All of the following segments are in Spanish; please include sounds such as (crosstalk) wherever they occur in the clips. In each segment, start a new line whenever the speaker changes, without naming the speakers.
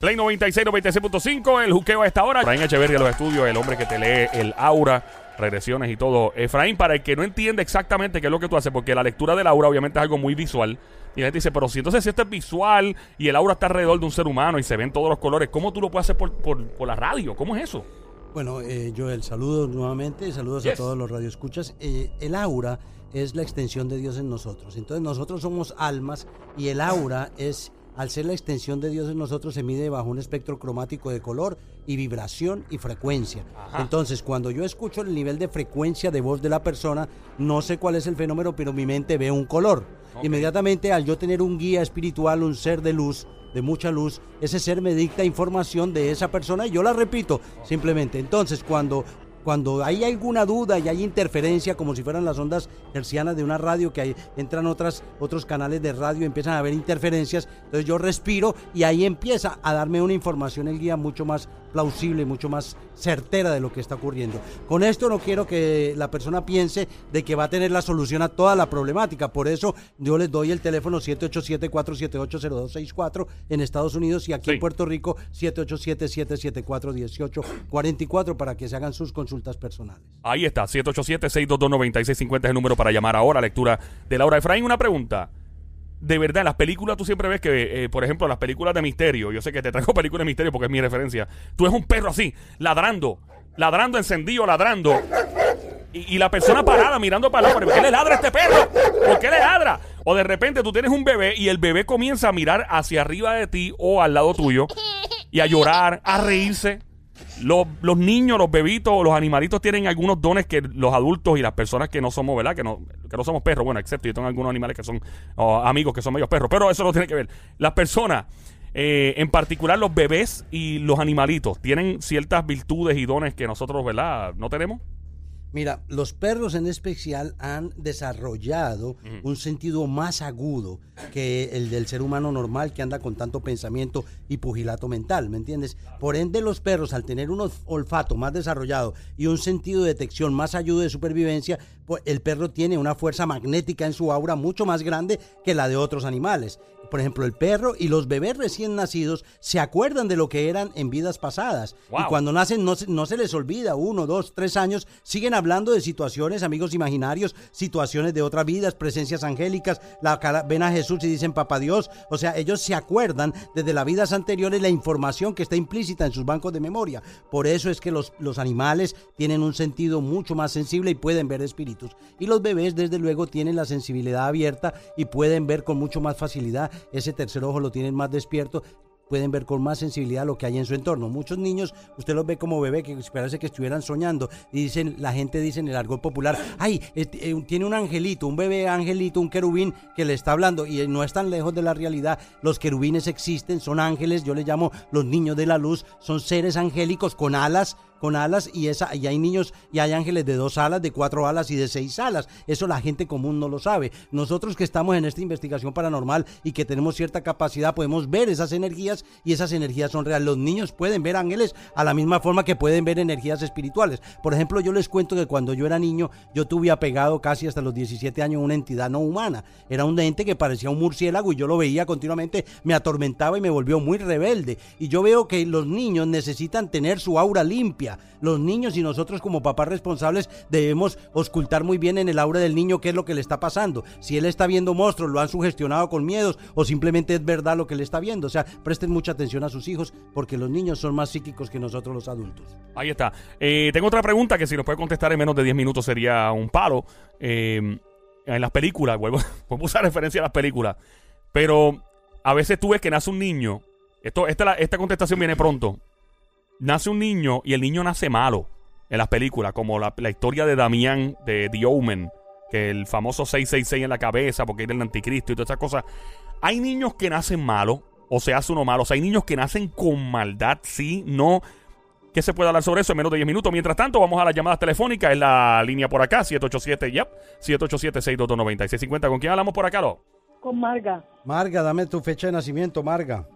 Play 96, 96.5, el juqueo a esta hora. Efraín Echeverría los estudios, el hombre que te lee el aura, regresiones y todo. Efraín, para el que no entiende exactamente qué es lo que tú haces, porque la lectura del aura obviamente es algo muy visual. Y la gente dice, pero si entonces si esto es visual y el aura está alrededor de un ser humano y se ven todos los colores, ¿cómo tú lo puedes hacer por, por, por la radio? ¿Cómo es eso?
Bueno, eh, Joel, saludos nuevamente, saludos a todos los radioescuchas. Eh, el aura es la extensión de Dios en nosotros. Entonces nosotros somos almas y el aura es, al ser la extensión de Dios en nosotros, se mide bajo un espectro cromático de color y vibración y frecuencia.
Ajá.
Entonces, cuando yo escucho el nivel de frecuencia de voz de la persona, no sé cuál es el fenómeno, pero mi mente ve un color. Inmediatamente, al yo tener un guía espiritual, un ser de luz, de mucha luz, ese ser me dicta información de esa persona y yo la repito simplemente. Entonces, cuando, cuando hay alguna duda y hay interferencia, como si fueran las ondas hercianas de una radio, que hay, entran otras, otros canales de radio y empiezan a haber interferencias, entonces yo respiro y ahí empieza a darme una información el guía mucho más plausible, mucho más certera de lo que está ocurriendo. Con esto no quiero que la persona piense de que va a tener la solución a toda la problemática, por eso yo les doy el teléfono 787-478-0264 en Estados Unidos y aquí
Sí.
en Puerto Rico 787-774-1844 para que se hagan sus consultas personales.
Ahí está, 787-622-9650 es el número para llamar ahora, lectura de Laura Efraín. Una pregunta. De verdad, las películas tú siempre ves que, eh, por ejemplo, las películas de misterio, yo sé que te traigo (laughs) películas de misterio porque es mi referencia, tú ves un perro así, ladrando, ladrando encendido, ladrando, y, la persona parada mirando para lado, ¿por qué le ladra a este perro? ¿Por qué le ladra? O de repente tú tienes un bebé y el bebé comienza a mirar hacia arriba de ti o al lado tuyo y a llorar, a reírse. Los, los niños, los bebitos, los animalitos tienen algunos dones que los adultos y las personas que no somos, ¿verdad? Que no, que no somos perros, bueno, excepto yo tengo algunos animales que son oh, amigos que son medios perros, pero eso no tiene que ver. Las personas, eh, en particular los bebés y los animalitos, tienen ciertas virtudes y dones que nosotros, ¿verdad? No tenemos.
Mira, los perros en especial han desarrollado un sentido más agudo que el del ser humano normal que anda con tanto pensamiento y pugilato mental, ¿me entiendes? Por ende, los perros, al tener un olf- olfato más desarrollado y un sentido de detección más agudo de supervivencia, el perro tiene una fuerza magnética en su aura mucho más grande que la de otros animales. Por ejemplo, el perro y los bebés recién nacidos se acuerdan de lo que eran en vidas pasadas.
Wow.
Y cuando nacen no se, no se les olvida, uno, dos, tres años, siguen hablando de situaciones, amigos imaginarios, situaciones de otras vidas, presencias angélicas, la, cara- ven a Jesús y dicen Papá Dios. O sea, ellos se acuerdan desde las vidas anteriores la información que está implícita en sus bancos de memoria. Por eso es que los, los animales tienen un sentido mucho más sensible y pueden ver espíritus. Y los bebés, desde luego, tienen la sensibilidad abierta y pueden ver con mucho más facilidad. Ese tercer ojo lo tienen más despierto pueden ver con más sensibilidad lo que hay en su entorno. Muchos niños, usted los ve como bebé, que parece que estuvieran soñando, y dicen, la gente dice en el argot popular, ay, este, eh, tiene un angelito, un bebé angelito, un querubín que le está hablando, y no es tan lejos de la realidad. Los querubines existen, son ángeles, yo les llamo los niños de la luz, son seres angélicos con alas, con alas y esa y hay niños y hay ángeles de dos alas, de cuatro alas y de seis alas. Eso la gente común no lo sabe. Nosotros que estamos en esta investigación paranormal y que tenemos cierta capacidad podemos ver esas energías y esas energías son reales. Los niños pueden ver ángeles a la misma forma que pueden ver energías espirituales. Por ejemplo, yo les cuento que cuando yo era niño, yo tuve apegado casi hasta los 17 años una entidad no humana. Era un ente que parecía un murciélago y yo lo veía continuamente, me atormentaba y me volvió muy rebelde. Y yo veo que los niños necesitan tener su aura limpia. Los niños y nosotros como papás responsables debemos ocultar muy bien en el aura del niño qué es lo que le está pasando. Si él está viendo monstruos, lo han sugestionado con miedos o simplemente es verdad lo que le está viendo. O sea, presten mucha atención a sus hijos porque los niños son más psíquicos que nosotros los adultos.
Ahí está. Eh, tengo otra pregunta que si nos puede contestar en menos de 10 minutos sería un palo. Eh, en las películas, vuelvo, (laughs) vuelvo a usar referencia a las películas. Pero a veces tú ves que nace un niño. Esto, esta, esta contestación viene pronto. Nace un niño y el niño nace malo en las películas, como la, la historia de Damián de The Omen, que el famoso 666 en la cabeza porque es el anticristo y todas esas cosas. Hay niños que nacen malos o se hace uno malo. O sea, hay niños que nacen con maldad, sí, no. ¿Qué se puede hablar sobre eso en menos de 10 minutos? Mientras tanto, vamos a las llamadas telefónicas. Es la línea por acá, 787, yep, 787-622-9650. ¿Con quién hablamos por acá, lo?
con Marga.
Marga, dame tu fecha de nacimiento, Marga.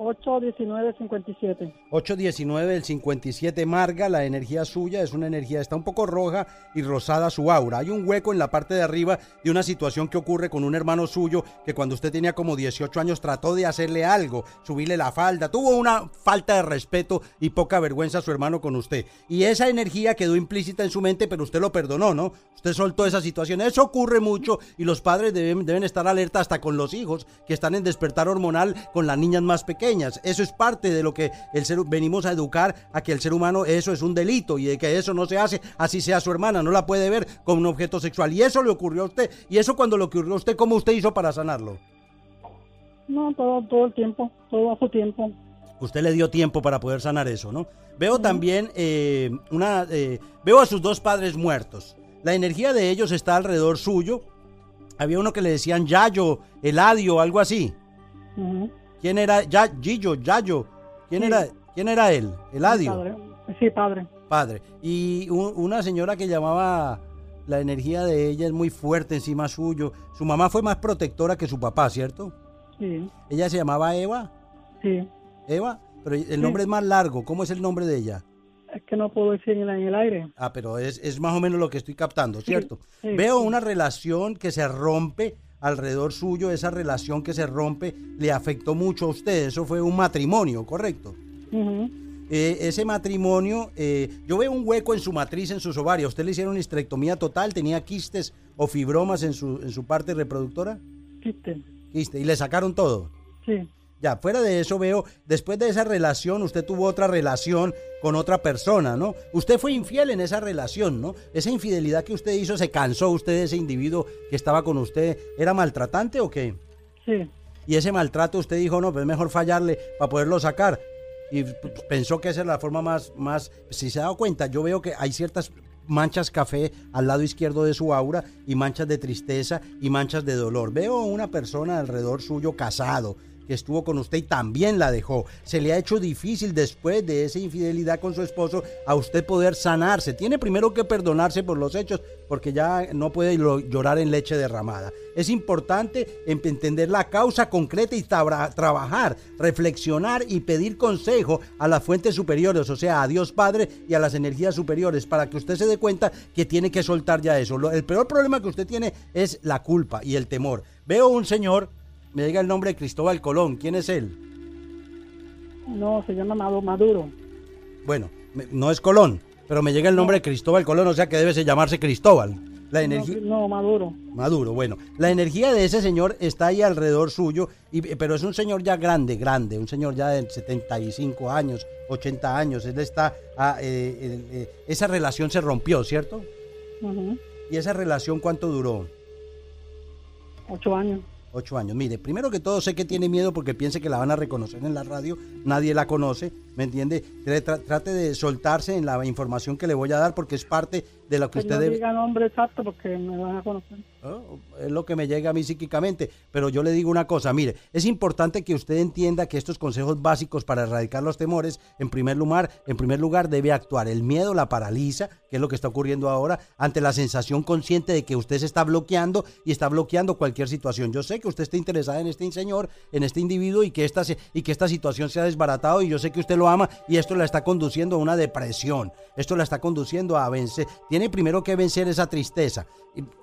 819-57.
819 el 57 Marga, la energía suya es una energía, está un poco roja y rosada su aura. Hay un hueco en la parte de arriba de una situación que ocurre con un hermano suyo que cuando usted tenía como 18 años trató de hacerle algo, subirle la falda, tuvo una falta de respeto y poca vergüenza a su hermano con usted. Y esa energía quedó implícita en su mente, pero usted lo perdonó, ¿no? Usted soltó esa situación. Eso ocurre mucho y los padres deben, deben estar alerta hasta con los hijos que están en despertar hormonal con las niñas más pequeñas. Eso es parte de lo que el ser, venimos a educar a que el ser humano eso es un delito y de que eso no se hace, así sea su hermana, no la puede ver como un objeto sexual. Y eso le ocurrió a usted. Y eso cuando le ocurrió a usted, ¿cómo usted hizo para sanarlo?
No, todo, todo el tiempo, todo a su tiempo.
Usted le dio tiempo para poder sanar eso, ¿no? Veo también eh, una, eh, veo a sus dos padres muertos. La energía de ellos está alrededor suyo. Había uno que le decían Yayo, Eladio, algo así. ¿Quién era? Ya, Gillo, Yayo. ¿Quién
Sí.
era? ¿Quién era él? Eladio.
Padre. Sí, padre.
Padre. Y una señora que llamaba la energía de ella es muy fuerte encima suyo. Su mamá fue más protectora que su papá, ¿cierto?
Sí,
Ella se llamaba Eva.
sí.
Eva, pero el nombre es más largo. ¿Cómo es el nombre de ella?
Es que no puedo decir en el, aire.
Ah, pero es, es más o menos lo que estoy captando, ¿cierto?
sí,
Veo una relación que se rompe alrededor suyo, esa relación que se rompe le afectó mucho a usted, eso fue un matrimonio, ¿correcto? Eh, ese matrimonio, eh, yo veo un hueco en su matriz, en sus ovarios. ¿Usted le hicieron histerectomía total? ¿Tenía quistes o fibromas en su, en su parte reproductora?
Quiste.
Quiste. ¿Y le sacaron todo?
Sí,
Ya, fuera de eso veo, después de esa relación, usted tuvo otra relación con otra persona, ¿no? Usted fue infiel en esa relación, ¿no? Esa infidelidad que usted hizo, ¿se cansó usted de ese individuo que estaba con usted? ¿Era maltratante o qué?
sí.
Y ese maltrato usted dijo, no, pues es mejor fallarle para poderlo sacar. Y p- pensó que esa era la forma más, más, si se ha dado cuenta, yo veo que hay ciertas manchas café al lado izquierdo de su aura y manchas de tristeza y manchas de dolor. Veo una persona alrededor suyo casado estuvo con usted y también la dejó. Se le ha hecho difícil después de esa infidelidad con su esposo a usted poder sanarse. Tiene primero que perdonarse por los hechos porque ya no puede lo- llorar en leche derramada. Es importante entender la causa concreta y tabra- trabajar, reflexionar y pedir consejo a las fuentes superiores, o sea, a Dios Padre y a las energías superiores, para que usted se dé cuenta que tiene que soltar ya eso. El peor problema que usted tiene es la culpa y el temor. Veo un señor, me diga el nombre de Cristóbal Colón, ¿quién es él?
No, se llama Maduro.
Bueno, no es Colón, pero me llega el nombre de Cristóbal Colón, o sea que debe llamarse Cristóbal. La energía...
No, no, Maduro.
Maduro, bueno, la energía de ese señor está ahí alrededor suyo, y, pero es un señor ya grande, grande, un señor ya de 75 años, 80 años, él está, ah, eh, eh, eh, esa relación se rompió, ¿cierto? ¿Y esa relación cuánto duró?
Ocho años.
Ocho años. Mire, primero que todo sé que tiene miedo porque piense que la van a reconocer en la radio, nadie la conoce, ¿me entiende? Tra- Trate de soltarse en la información que le voy a dar porque es parte de lo que
Que
usted
no diga nombre exacto porque me van a conocer.
¿no? Es lo que me llega a mí psíquicamente. Pero yo le digo una cosa, mire, es importante que usted entienda que estos consejos básicos para erradicar los temores, en primer lugar, en primer lugar debe actuar. El miedo la paraliza, que es lo que está ocurriendo ahora, ante la sensación consciente de que usted se está bloqueando y está bloqueando cualquier situación. Yo sé que usted está interesada en este señor, en este individuo y que esta, se- y que esta situación se ha desbaratado y yo sé que usted lo ama y esto la está conduciendo a una depresión. Esto la está conduciendo a vencer. Tiene primero que vencer esa tristeza.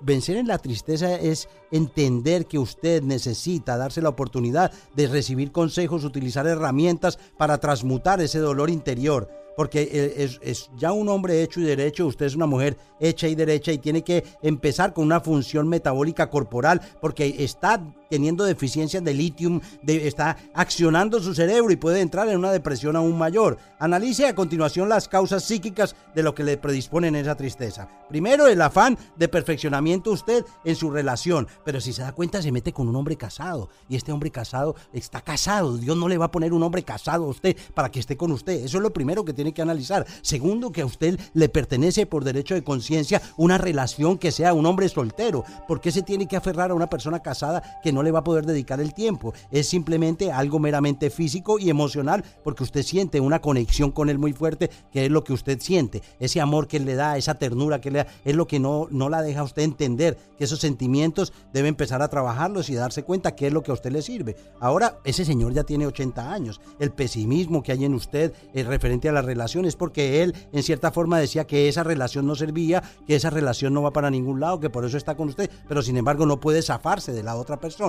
Vencer en la tristeza es entender que usted necesita darse la oportunidad de recibir consejos, utilizar herramientas para transmutar ese dolor interior. Porque eh, es, es ya un hombre hecho y derecho, usted es una mujer hecha y derecha y tiene que empezar con una función metabólica corporal porque está teniendo deficiencias de litio, está accionando su cerebro y puede entrar en una depresión aún mayor. Analice a continuación las causas psíquicas de lo que le predisponen esa tristeza. Primero, el afán de perfeccionamiento usted en su relación, pero si se da cuenta se mete con un hombre casado y este hombre casado está casado. Dios no le va a poner un hombre casado a usted para que esté con usted. Eso es lo primero que tiene que analizar. Segundo, que a usted le pertenece por derecho de conciencia una relación que sea un hombre soltero. ¿Por qué se tiene que aferrar a una persona casada que no no le va a poder dedicar el tiempo. Es simplemente algo meramente físico y emocional porque usted siente una conexión con él muy fuerte, que es lo que usted siente. Ese amor que le da, esa ternura que le da, es lo que no, no la deja a usted entender que esos sentimientos debe empezar a trabajarlos y darse cuenta qué es lo que a usted le sirve. Ahora, ese señor ya tiene 80 años. El pesimismo que hay en usted es referente a las relaciones porque él en cierta forma decía que esa relación no servía, que esa relación no va para ningún lado, que por eso está con usted, pero sin embargo no puede zafarse de la otra persona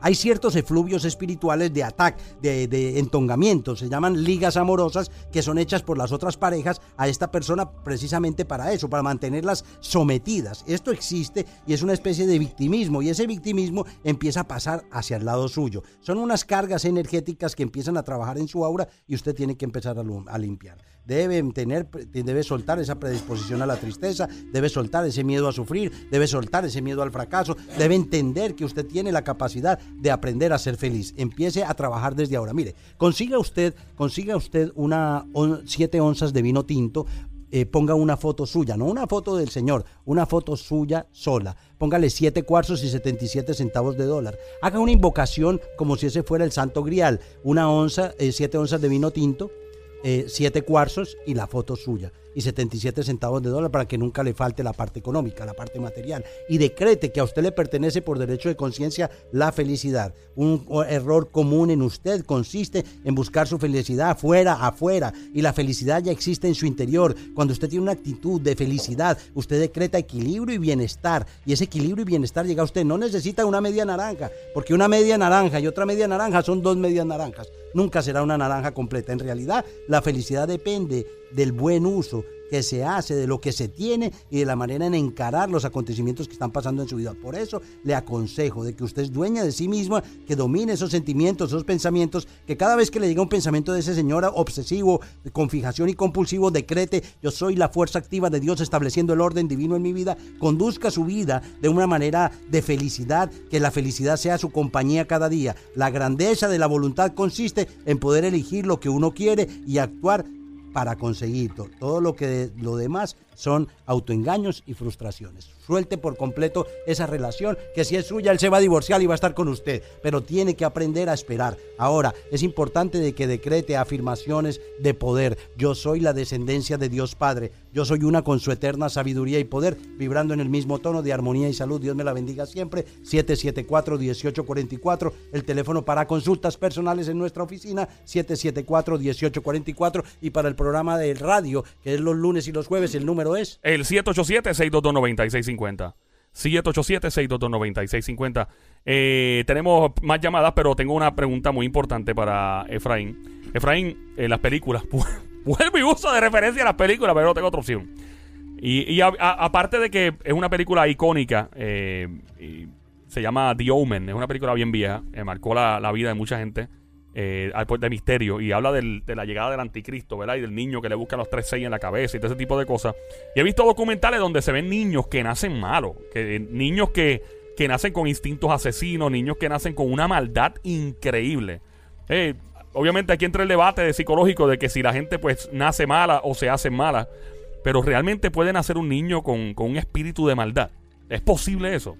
hay ciertos efluvios espirituales de ataque, de, de, entongamiento, se llaman ligas amorosas que son hechas por las otras parejas a esta persona precisamente para eso, para mantenerlas sometidas. Esto existe y es una especie de victimismo y ese victimismo empieza a pasar hacia el lado suyo. Son unas cargas energéticas que empiezan a trabajar en su aura y usted tiene que empezar a, a limpiar. Debe tener, debe soltar esa predisposición a la tristeza, debe soltar ese miedo a sufrir, debe soltar ese miedo al fracaso, debe entender que usted tiene la capacidad de aprender a ser feliz. Empiece a trabajar desde ahora. Mire, consiga usted, consiga usted una siete onzas de vino tinto. Eh, ponga una foto suya, no una foto del señor, una foto suya sola. Póngale siete cuarzos y 77 centavos de dólar. Haga una invocación como si ese fuera el santo grial. Una onza, eh, siete onzas de vino tinto, eh, siete cuarzos y la foto suya y 77 centavos de dólar para que nunca le falte la parte económica, la parte material. Y decrete que a usted le pertenece por derecho de conciencia la felicidad. Un error común en usted consiste en buscar su felicidad afuera, afuera. Y la felicidad ya existe en su interior. Cuando usted tiene una actitud de felicidad, usted decreta equilibrio y bienestar. Y ese equilibrio y bienestar llega a usted. No necesita una media naranja, porque una media naranja y otra media naranja son dos medias naranjas. Nunca será una naranja completa. En realidad, la felicidad depende del buen uso que se hace, de lo que se tiene y de la manera en encarar los acontecimientos que están pasando en su vida. Por eso le aconsejo de que usted es dueña de sí misma, que domine esos sentimientos, esos pensamientos, que cada vez que le llega un pensamiento de ese señor obsesivo, con fijación y compulsivo, decrete, yo soy la fuerza activa de Dios estableciendo el orden divino en mi vida, conduzca su vida de una manera de felicidad, que la felicidad sea su compañía cada día. La grandeza de la voluntad consiste en poder elegir lo que uno quiere y actuar para conseguirlo. Todo lo que lo demás son autoengaños y frustraciones. Suelte por completo esa relación, que si es suya, él se va a divorciar y va a estar con usted, pero tiene que aprender a esperar. Ahora, es importante de que decrete afirmaciones de poder. Yo soy la descendencia de Dios Padre, yo soy una con su eterna sabiduría y poder, vibrando en el mismo tono de armonía y salud. Dios me la bendiga siempre. 774-1844, el teléfono para consultas personales en nuestra oficina, 774-1844, y para el programa de radio, que es los lunes y los jueves, el número es?
El 787-622-9650. 787-622-9650. Eh, tenemos más llamadas, pero tengo una pregunta muy importante para Efraín. Efraín, en las películas, (laughs) vuelvo y uso de referencia a las películas, pero no tengo otra opción. Y, aparte de que es una película icónica, eh, se llama The Omen, es una película bien vieja, eh, marcó la, la vida de mucha gente eh, de misterio y habla de la llegada del anticristo, ¿verdad? Y del niño que le busca los tres seis en la cabeza y todo ese tipo de cosas. Y he visto documentales donde se ven niños que nacen malos, que, niños que, que nacen con instintos asesinos, niños que nacen con una maldad increíble. Eh, obviamente aquí entra el debate psicológico de que si la gente pues nace mala o se hace mala, pero realmente puede nacer un niño con, con un espíritu de maldad. ¿Es posible eso?